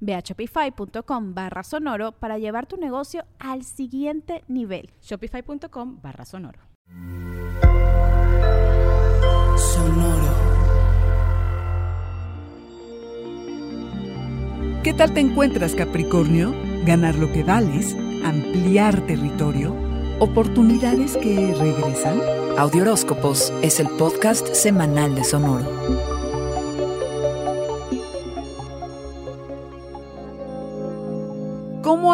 Ve a shopify.com barra sonoro para llevar tu negocio al siguiente nivel. Shopify.com barra sonoro. Sonoro. ¿Qué tal te encuentras, Capricornio? Ganar lo que vales, ampliar territorio, oportunidades que regresan. Audioróscopos es el podcast semanal de Sonoro.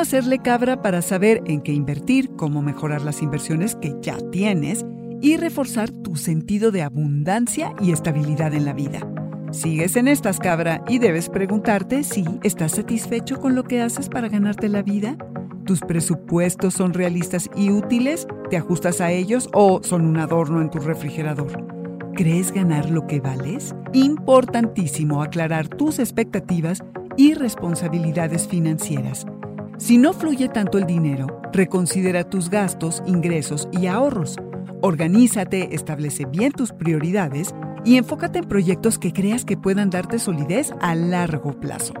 Hacerle cabra para saber en qué invertir, cómo mejorar las inversiones que ya tienes y reforzar tu sentido de abundancia y estabilidad en la vida. Sigues en estas cabra y debes preguntarte si estás satisfecho con lo que haces para ganarte la vida. ¿Tus presupuestos son realistas y útiles? ¿Te ajustas a ellos o son un adorno en tu refrigerador? ¿Crees ganar lo que vales? Importantísimo aclarar tus expectativas y responsabilidades financieras. Si no fluye tanto el dinero, reconsidera tus gastos, ingresos y ahorros. Organízate, establece bien tus prioridades y enfócate en proyectos que creas que puedan darte solidez a largo plazo.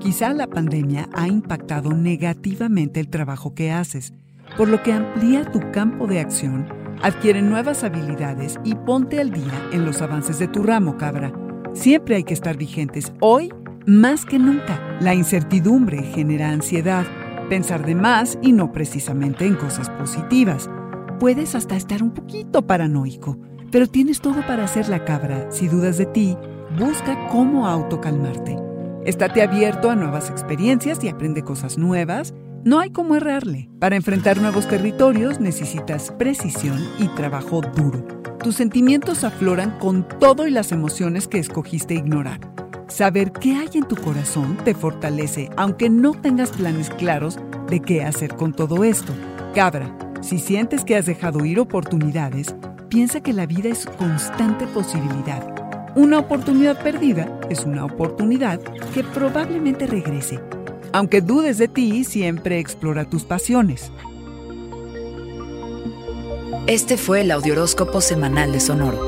Quizá la pandemia ha impactado negativamente el trabajo que haces, por lo que amplía tu campo de acción, adquiere nuevas habilidades y ponte al día en los avances de tu ramo, cabra. Siempre hay que estar vigentes hoy más que nunca. La incertidumbre genera ansiedad pensar de más y no precisamente en cosas positivas. Puedes hasta estar un poquito paranoico, pero tienes todo para hacer la cabra. Si dudas de ti, busca cómo autocalmarte. Estate abierto a nuevas experiencias y aprende cosas nuevas. No hay cómo errarle. Para enfrentar nuevos territorios necesitas precisión y trabajo duro. Tus sentimientos afloran con todo y las emociones que escogiste ignorar. Saber qué hay en tu corazón te fortalece, aunque no tengas planes claros de qué hacer con todo esto. Cabra, si sientes que has dejado ir oportunidades, piensa que la vida es constante posibilidad. Una oportunidad perdida es una oportunidad que probablemente regrese. Aunque dudes de ti, siempre explora tus pasiones. Este fue el Audioróscopo Semanal de Sonoro.